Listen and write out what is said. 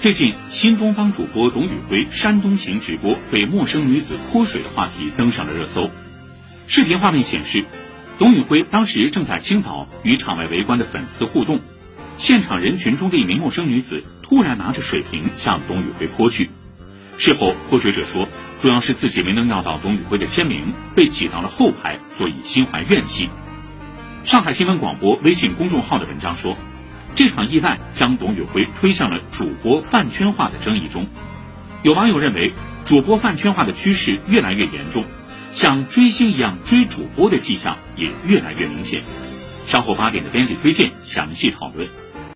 最近，新东方主播董宇辉山东行直播被陌生女子泼水的话题登上了热搜。视频画面显示，董宇辉当时正在青岛与场外围观的粉丝互动，现场人群中的一名陌生女子突然拿着水瓶向董宇辉泼去。事后，泼水者说，主要是自己没能要到董宇辉的签名，被挤到了后排，所以心怀怨气。上海新闻广播微信公众号的文章说。这场意外将董宇辉推向了主播饭圈化的争议中，有网友认为，主播饭圈化的趋势越来越严重，像追星一样追主播的迹象也越来越明显。稍后八点的编辑推荐详细讨论。